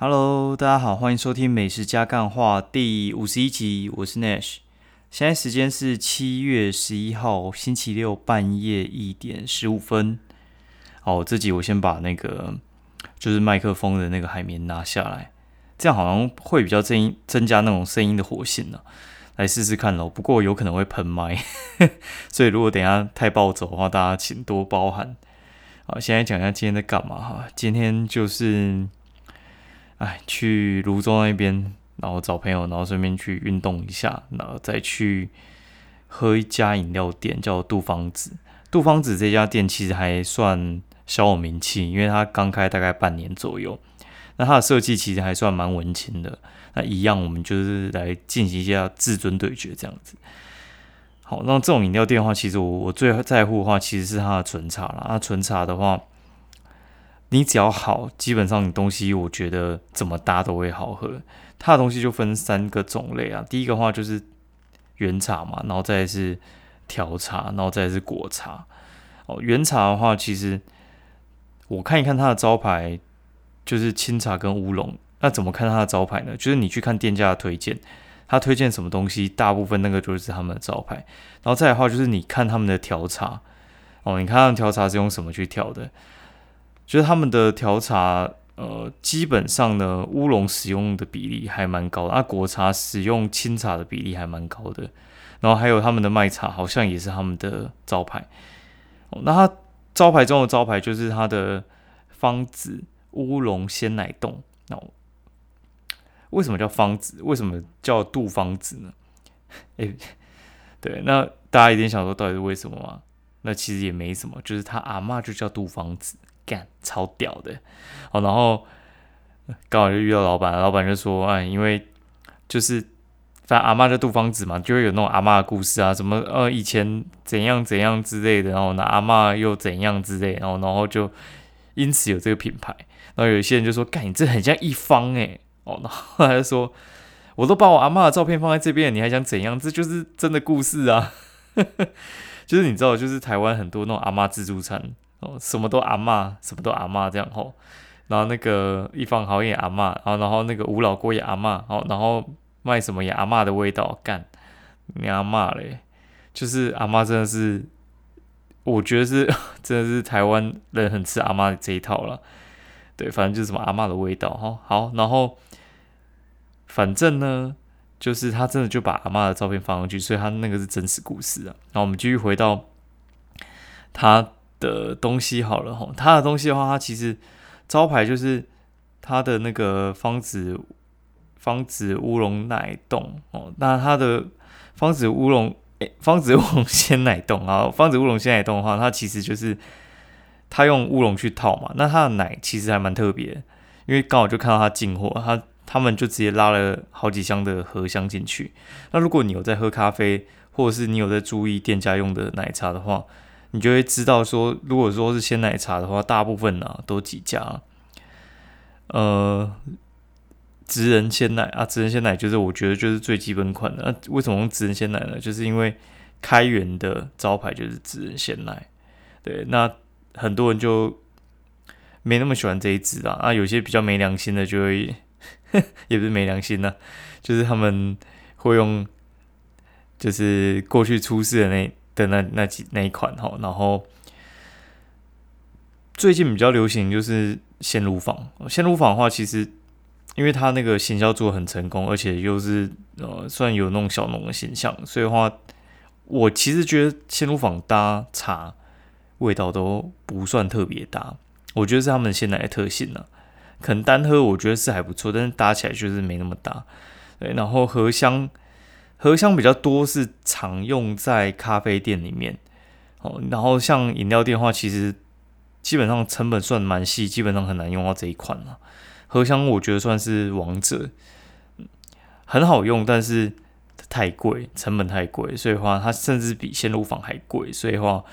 Hello，大家好，欢迎收听《美食加干话》第五十一集，我是 Nash。现在时间是七月十一号星期六半夜一点十五分。好，这集我先把那个就是麦克风的那个海绵拿下来，这样好像会比较增增加那种声音的活性呢。来试试看喽，不过有可能会喷麦，所以如果等下太暴走的话，大家请多包涵。好，现在讲一下今天在干嘛哈。今天就是，哎，去泸州那边，然后找朋友，然后顺便去运动一下，然后再去喝一家饮料店，叫杜芳子。杜芳子这家店其实还算小有名气，因为它刚开大概半年左右。那它的设计其实还算蛮文青的。那一样，我们就是来进行一下至尊对决这样子。好，那这种饮料店的话，其实我我最在乎的话，其实是它的纯茶啦。那纯茶的话，你只要好，基本上你东西我觉得怎么搭都会好喝。它的东西就分三个种类啊，第一个话就是原茶嘛，然后再是调茶，然后再是果茶。哦，原茶的话，其实我看一看它的招牌，就是清茶跟乌龙。那怎么看它的招牌呢？就是你去看店家的推荐，他推荐什么东西，大部分那个就是他们的招牌。然后再的话，就是你看他们的调茶，哦，你看他们调茶是用什么去调的？就是他们的调茶，呃，基本上呢，乌龙使用的比例还蛮高的，啊，果茶使用清茶的比例还蛮高的。然后还有他们的麦茶，好像也是他们的招牌。那它招牌中的招牌就是它的方子乌龙鲜奶冻，那。为什么叫方子？为什么叫杜方子呢？诶，对，那大家一定想说，到底是为什么吗？那其实也没什么，就是他阿妈就叫杜方子，干超屌的哦。然后刚好就遇到老板，老板就说：“哎，因为就是反正阿妈叫杜方子嘛，就会有那种阿妈的故事啊，什么呃以前怎样怎样之类的，然后呢阿妈又怎样之类，然后然后就因此有这个品牌。然后有一些人就说：干，你这很像一方诶。哦，然后他就说：“我都把我阿妈的照片放在这边，你还想怎样？这就是真的故事啊！就是你知道，就是台湾很多那种阿妈自助餐哦，什么都阿妈，什么都阿妈这样吼。然后那个一方好也阿妈，然后然后那个吴老郭也阿妈，哦，然后卖什么也阿妈的味道，干你阿妈嘞！就是阿妈真的是，我觉得是 真的是台湾人很吃阿妈这一套了。对，反正就是什么阿妈的味道哈。好，然后。反正呢，就是他真的就把阿妈的照片放上去，所以他那个是真实故事啊。然后我们继续回到他的东西好了哈。他的东西的话，他其实招牌就是他的那个方子方子乌龙奶冻哦。那他的方子乌龙诶，方子乌龙鲜奶冻啊，方子乌龙鲜奶冻的话，它其实就是他用乌龙去套嘛。那它的奶其实还蛮特别，因为刚好就看到他进货，他。他们就直接拉了好几箱的荷香进去。那如果你有在喝咖啡，或者是你有在注意店家用的奶茶的话，你就会知道说，如果说是鲜奶茶的话，大部分呢都几家。呃，直人鲜奶啊，直人鲜奶就是我觉得就是最基本款的。那为什么用直人鲜奶呢？就是因为开源的招牌就是直人鲜奶。对，那很多人就没那么喜欢这一支啊。啊，有些比较没良心的就会。也不是没良心呢，就是他们会用，就是过去出事的那的那那几那一款哈，然后最近比较流行就是鲜乳坊，鲜乳坊的话，其实因为它那个行销做的很成功，而且又是呃算有那种小农的形象，所以的话我其实觉得鲜乳坊搭茶味道都不算特别搭，我觉得是他们鲜奶的特性呢。可能单喝我觉得是还不错，但是搭起来就是没那么搭。对，然后荷香，荷香比较多是常用在咖啡店里面。哦，然后像饮料店的话，其实基本上成本算蛮细，基本上很难用到这一款了。荷香我觉得算是王者，很好用，但是太贵，成本太贵，所以话它甚至比鲜乳坊还贵，所以话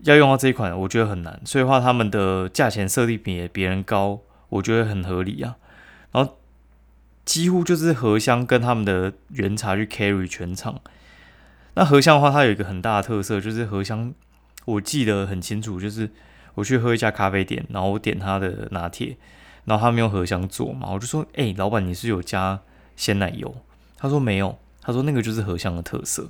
要用到这一款，我觉得很难。所以话他们的价钱设定比别人高。我觉得很合理啊，几乎就是荷香跟他们的原茶去 carry 全场。那荷香的话，它有一个很大的特色，就是荷香，我记得很清楚，就是我去喝一家咖啡店，然后我点他的拿铁，然后他们用荷香做嘛，我就说，哎，老板你是有加鲜奶油？他说没有，他说那个就是荷香的特色。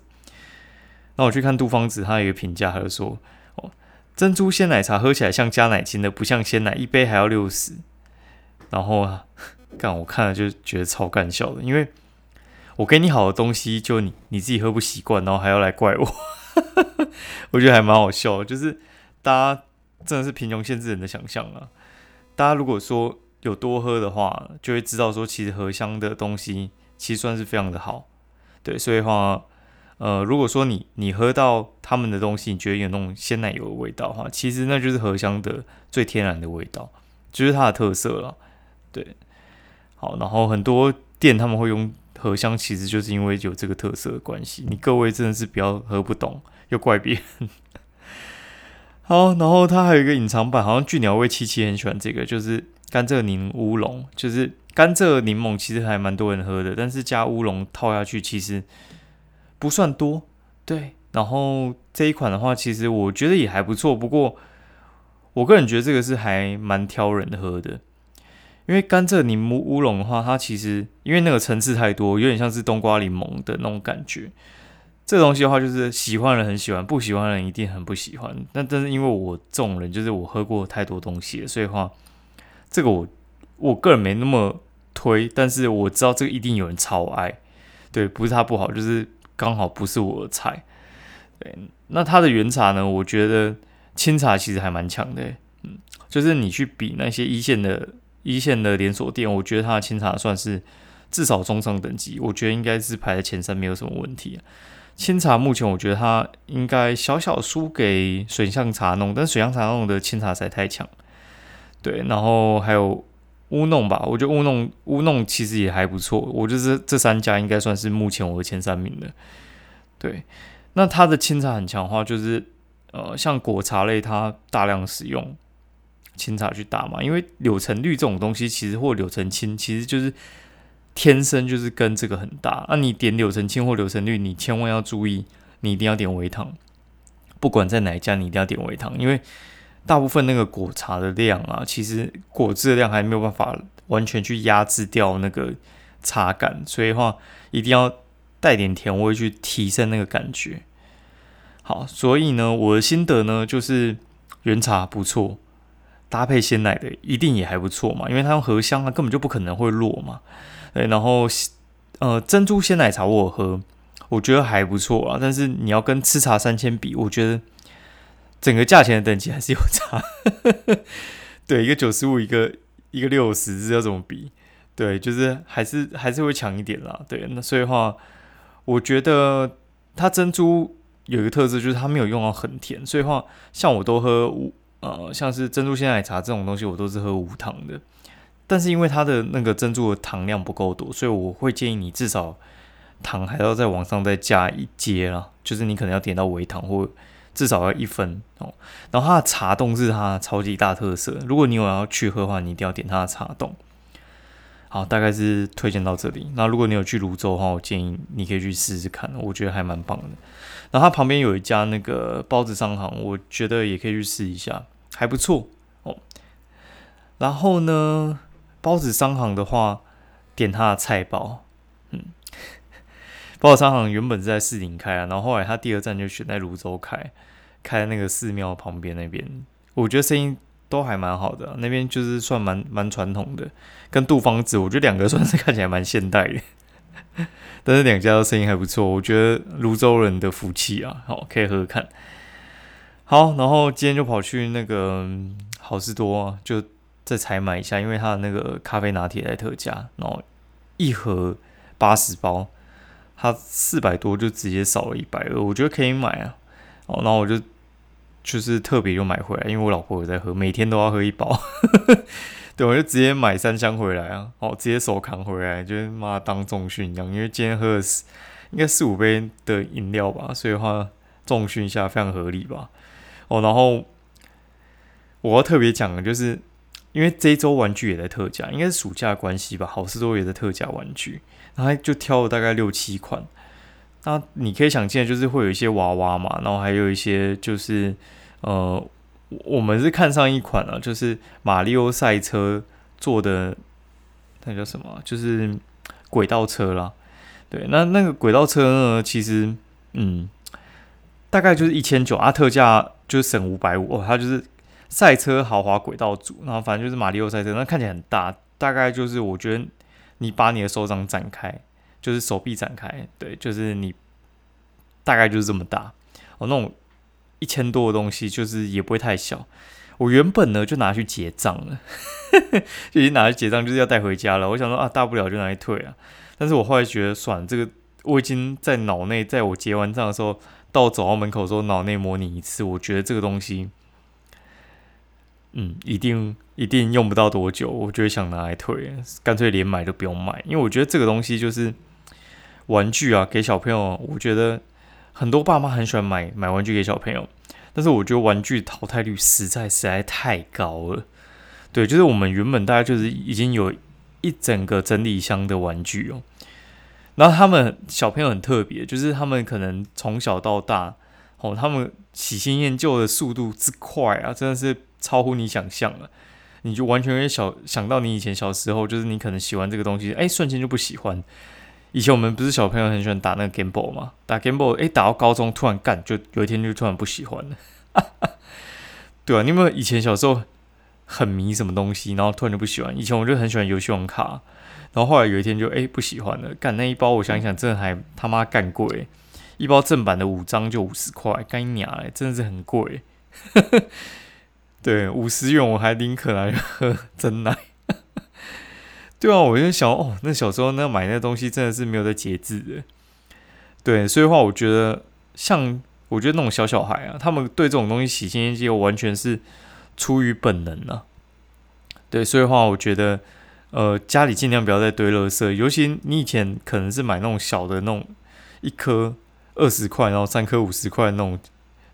那我去看杜芳子，他有一个评价，他就说，哦，珍珠鲜奶茶喝起来像加奶精的，不像鲜奶，一杯还要六十。然后，干我看了就觉得超干笑的，因为我给你好的东西，就你你自己喝不习惯，然后还要来怪我，我觉得还蛮好笑。就是大家真的是贫穷限制人的想象啊！大家如果说有多喝的话，就会知道说，其实荷香的东西其实算是非常的好。对，所以话，呃，如果说你你喝到他们的东西，你觉得有那种鲜奶油的味道的话，其实那就是荷香的最天然的味道，就是它的特色了。对，好，然后很多店他们会用荷香，其实就是因为有这个特色的关系。你各位真的是不要喝不懂，又怪别人。好，然后它还有一个隐藏版，好像巨鸟味七七很喜欢这个，就是甘蔗柠乌龙，就是甘蔗柠檬，其实还蛮多人喝的，但是加乌龙套下去其实不算多。对，然后这一款的话，其实我觉得也还不错，不过我个人觉得这个是还蛮挑人喝的。因为甘蔗柠檬乌龙的话，它其实因为那个层次太多，有点像是冬瓜柠檬的那种感觉。这东西的话，就是喜欢人很喜欢，不喜欢人一定很不喜欢。但但是因为我这种人，就是我喝过太多东西了，所以话这个我我个人没那么推。但是我知道这个一定有人超爱，对，不是它不好，就是刚好不是我的菜。对，那它的原茶呢？我觉得清茶其实还蛮强的，嗯，就是你去比那些一线的。一线的连锁店，我觉得它的清茶算是至少中上等级，我觉得应该是排在前三，没有什么问题。清茶目前我觉得它应该小小输给水象茶弄，但水象茶弄的清茶实在太强。对，然后还有乌弄吧，我觉得乌弄乌弄其实也还不错，我觉得这三家应该算是目前我的前三名的。对，那它的清茶很强的话，就是呃像果茶类，它大量使用。清茶去打嘛，因为柳橙绿这种东西，其实或柳橙青，其实就是天生就是跟这个很大。那你点柳橙青或柳橙绿，你千万要注意，你一定要点微糖，不管在哪一家，你一定要点微糖，因为大部分那个果茶的量啊，其实果汁的量还没有办法完全去压制掉那个茶感，所以话一定要带点甜味去提升那个感觉。好，所以呢，我的心得呢就是原茶不错。搭配鲜奶的一定也还不错嘛，因为它用荷香啊，根本就不可能会弱嘛。对，然后呃珍珠鲜奶茶我喝，我觉得还不错啊。但是你要跟吃茶三千比，我觉得整个价钱的等级还是有差。对，一个九十五，一个一个六十，这要怎么比？对，就是还是还是会强一点啦。对，那所以话，我觉得它珍珠有一个特质，就是它没有用到很甜。所以话，像我都喝五。呃，像是珍珠鲜奶茶这种东西，我都是喝无糖的。但是因为它的那个珍珠的糖量不够多，所以我会建议你至少糖还要再往上再加一阶啦，就是你可能要点到微糖或至少要一分哦。然后它的茶冻是它超级大特色，如果你有要去喝的话，你一定要点它的茶冻。好，大概是推荐到这里。那如果你有去泸州的话，我建议你可以去试试看，我觉得还蛮棒的。然后它旁边有一家那个包子商行，我觉得也可以去试一下。还不错。哦，然后呢，包子商行的话，点他的菜包，嗯，包子商行原本是在四顶开啊，然后后来他第二站就选在泸州开，开那个寺庙旁边那边，我觉得生意都还蛮好的，那边就是算蛮蛮传统的，跟杜芳子，我觉得两个算是看起来蛮现代的，但是两家的生意还不错，我觉得泸州人的福气啊，好，可以喝喝看。好，然后今天就跑去那个好事多，就再采买一下，因为它的那个咖啡拿铁在特价，然后一盒八十包，它四百多就直接少了一百二，我觉得可以买啊。哦，然后我就就是特别就买回来，因为我老婆有在喝，每天都要喝一包，对，我就直接买三箱回来啊，哦，直接手扛回来，就是妈当重训一样，因为今天喝了应该四五杯的饮料吧，所以话重训一下非常合理吧。哦，然后我要特别讲的就是，因为这一周玩具也在特价，应该是暑假关系吧。好事多也在特价玩具，然后就挑了大概六七款。那你可以想见，就是会有一些娃娃嘛，然后还有一些就是呃，我们是看上一款啊，就是马里奥赛车做的那叫什么？就是轨道车啦。对，那那个轨道车呢，其实嗯，大概就是一千九啊，特价就是省五百五哦。它就是赛车豪华轨道组，然后反正就是马里奥赛车，那看起来很大，大概就是我觉得你把你的手掌展开，就是手臂展开，对，就是你大概就是这么大哦。那种一千多的东西，就是也不会太小。我原本呢就拿去结账了，就已经拿去结账，就是要带回家了。我想说啊，大不了就拿去退啊。但是我后来觉得，算了，这个我已经在脑内，在我结完账的时候，到走到门口的时候，脑内模拟一次。我觉得这个东西，嗯，一定一定用不到多久，我就会想拿来退，干脆连买都不用买。因为我觉得这个东西就是玩具啊，给小朋友，我觉得很多爸妈很喜欢买买玩具给小朋友。但是我觉得玩具淘汰率实在实在太高了，对，就是我们原本大概就是已经有一整个整理箱的玩具哦，然后他们小朋友很特别，就是他们可能从小到大哦，他们喜新厌旧的速度之快啊，真的是超乎你想象了，你就完全会小想到你以前小时候，就是你可能喜欢这个东西，哎，瞬间就不喜欢。以前我们不是小朋友很喜欢打那个 Game Boy 吗？打 Game Boy，哎，打到高中突然干，就有一天就突然不喜欢了。对啊，你有没有以前小时候很迷什么东西，然后突然就不喜欢？以前我就很喜欢游戏王卡，然后后来有一天就哎不喜欢了。干那一包，我想想，真的还他妈干贵，一包正版的五张就五十块，干你娘，真的是很贵。对，五十元我还宁可来喝真奶。对啊，我就想哦，那小时候那买那东西真的是没有在节制的。对，所以话我觉得，像我觉得那种小小孩啊，他们对这种东西喜新厌旧，完全是出于本能啊。对，所以话我觉得，呃，家里尽量不要再堆垃圾，尤其你以前可能是买那种小的那种一颗二十块，然后三颗五十块那种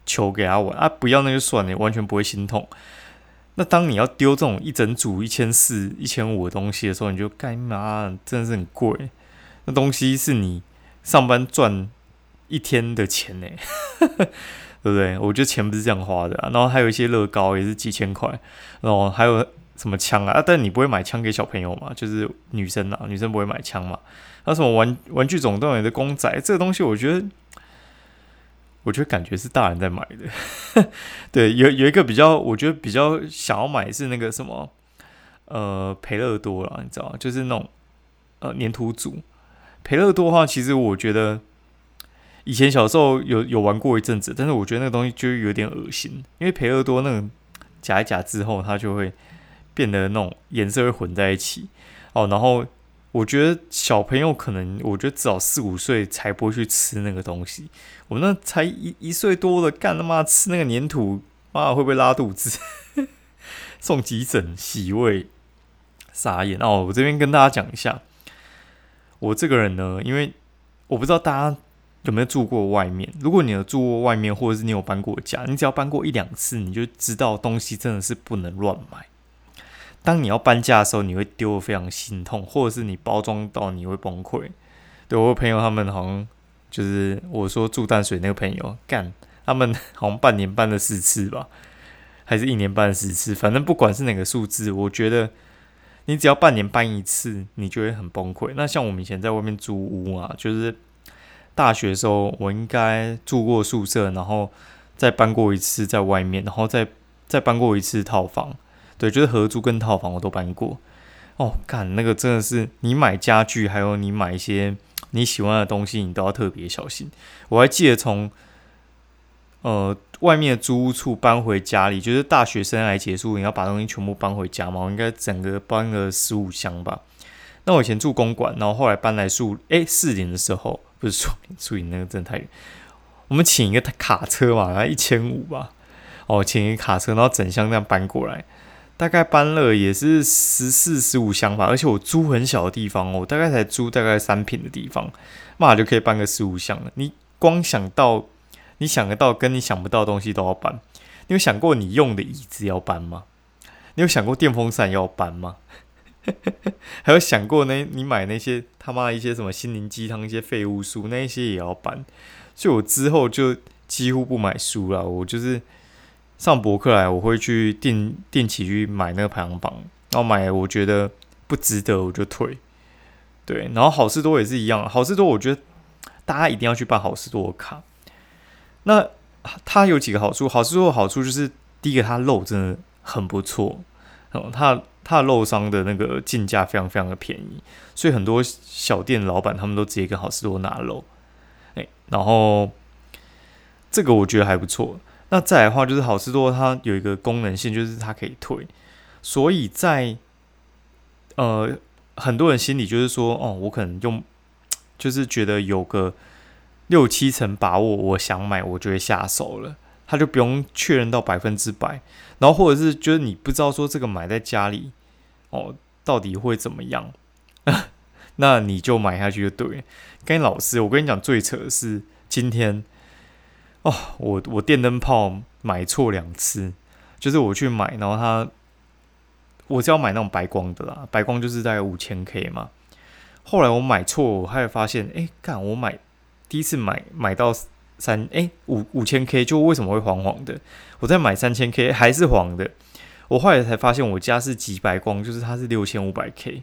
球给他玩啊，不要那就算了，完全不会心痛。那当你要丢这种一整组一千四、一千五的东西的时候，你就干嘛？真的是很贵。那东西是你上班赚一天的钱呢，对不对？我觉得钱不是这样花的。然后还有一些乐高也是几千块，然后还有什么枪啊？但你不会买枪给小朋友嘛？就是女生啊，女生不会买枪嘛？那什么玩玩具总动员的公仔，这个东西我觉得。我觉得感觉是大人在买的，对，有有一个比较，我觉得比较想要买是那个什么，呃，培乐多了，你知道吗？就是那种呃粘土组。培乐多的话，其实我觉得以前小时候有有玩过一阵子，但是我觉得那个东西就有点恶心，因为培乐多那个夹一夹之后，它就会变得那种颜色会混在一起哦，然后。我觉得小朋友可能，我觉得至少四五岁才不会去吃那个东西。我那才一一岁多的，干他妈吃那个粘土，妈会不会拉肚子？送急诊洗胃，傻眼哦！我这边跟大家讲一下，我这个人呢，因为我不知道大家有没有住过外面。如果你有住过外面，或者是你有搬过家，你只要搬过一两次，你就知道东西真的是不能乱买。当你要搬家的时候，你会丢的非常心痛，或者是你包装到你会崩溃。对我朋友他们好像就是我说住淡水那个朋友干，他们好像半年搬了四次吧，还是一年搬四次，反正不管是哪个数字，我觉得你只要半年搬一次，你就会很崩溃。那像我们以前在外面租屋啊，就是大学的时候，我应该住过宿舍，然后再搬过一次在外面，然后再再搬过一次套房。对，就是合租跟套房我都搬过。哦，干那个真的是，你买家具，还有你买一些你喜欢的东西，你都要特别小心。我还记得从呃外面的租屋处搬回家里，就是大学生来结束，你要把东西全部搬回家嘛。我应该整个搬了十五箱吧。那我以前住公馆，然后后来搬来树诶，四林的时候，不是树林，树林那个真的太远。我们请一个卡车嘛，然后一千五吧。哦，请一个卡车，然后整箱这样搬过来。大概搬了也是十四十五箱吧，而且我租很小的地方哦，大概才租大概三平的地方，嘛就可以搬个十五箱了。你光想到，你想得到跟你想不到的东西都要搬。你有想过你用的椅子要搬吗？你有想过电风扇要搬吗？还有想过那你买那些他妈一些什么心灵鸡汤一些废物书，那一些也要搬。所以我之后就几乎不买书了，我就是。上博客来，我会去定定期去买那个排行榜，然后买我觉得不值得我就退。对，然后好事多也是一样，好事多我觉得大家一定要去办好事多的卡。那它有几个好处，好事多的好处就是第一个，它肉真的很不错，哦，它它的肉商的那个进价非常非常的便宜，所以很多小店老板他们都直接跟好事多拿肉，哎，然后这个我觉得还不错。那再来的话，就是好事多它有一个功能性，就是它可以退，所以在呃。很多人心里就是说，哦，我可能用，就是觉得有个六七成把握，我想买，我就会下手了。他就不用确认到百分之百，然后或者是就是你不知道说这个买在家里，哦，到底会怎么样，那你就买下去就对。跟老师，我跟你讲，最扯的是今天，哦，我我电灯泡买错两次，就是我去买，然后他。我是要买那种白光的啦，白光就是大概五千 K 嘛。后来我买错，我还发现，哎，干我买第一次买买到三，哎五五千 K 就为什么会黄黄的？我再买三千 K 还是黄的。我后来才发现我家是极白光，就是它是六千五百 K。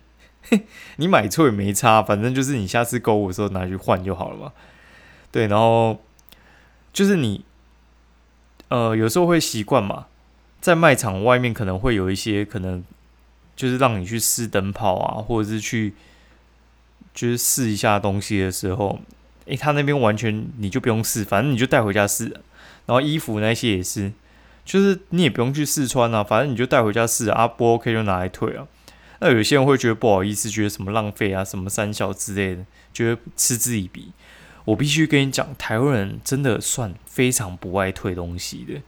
你买错也没差，反正就是你下次购物的时候拿去换就好了嘛。对，然后就是你呃有时候会习惯嘛，在卖场外面可能会有一些可能。就是让你去试灯泡啊，或者是去就是试一下东西的时候，诶，他那边完全你就不用试，反正你就带回家试。然后衣服那些也是，就是你也不用去试穿啊，反正你就带回家试啊，不 OK 就拿来退啊。那有些人会觉得不好意思，觉得什么浪费啊，什么三小之类的，觉得嗤之以鼻。我必须跟你讲，台湾人真的算非常不爱退东西的，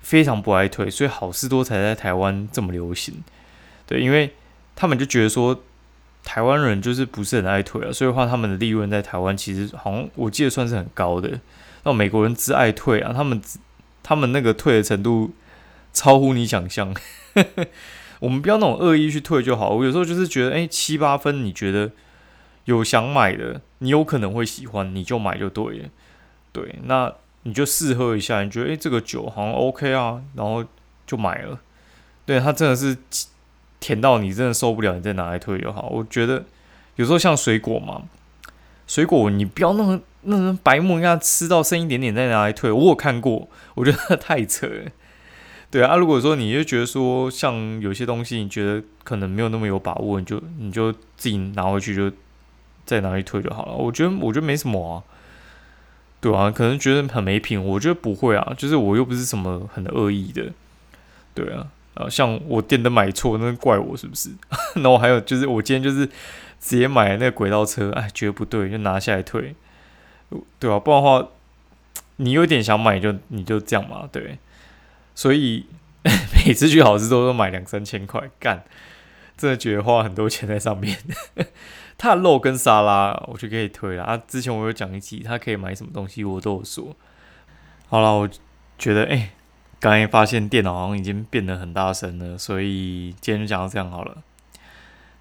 非常不爱退，所以好事多才在台湾这么流行。对，因为他们就觉得说，台湾人就是不是很爱退啊，所以话他们的利润在台湾其实好像我记得算是很高的。那美国人只爱退啊，他们他们那个退的程度超乎你想象。我们不要那种恶意去退就好。我有时候就是觉得，哎，七八分，你觉得有想买的，你有可能会喜欢，你就买就对了。对，那你就试喝一下，你觉得哎这个酒好像 OK 啊，然后就买了。对，它真的是。甜到你真的受不了，你再拿来退就好。我觉得有时候像水果嘛，水果你不要那么那种白木一样吃到剩一点点再拿来退。我有看过，我觉得太扯了。对啊，如果说你就觉得说像有些东西你觉得可能没有那么有把握，你就你就自己拿回去就再拿去退就好了。我觉得我觉得没什么啊，对啊，可能觉得很没品，我觉得不会啊，就是我又不是什么很恶意的，对啊。呃，像我电灯买错，那怪我是不是？然后还有就是，我今天就是直接买那个轨道车，哎，觉得不对，就拿下来退，对吧？不然的话，你有点想买，就你就这样嘛，对。所以 每次去好事多都买两三千块，干，真的觉得花很多钱在上面。它的肉跟沙拉，我就可以推了啊。之前我有讲一集，他可以买什么东西，我都有说。好了，我觉得，哎。刚才发现电脑好像已经变得很大声了，所以今天就讲到这样好了。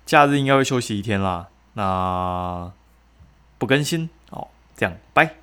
假日应该会休息一天啦，那不更新哦，这样拜。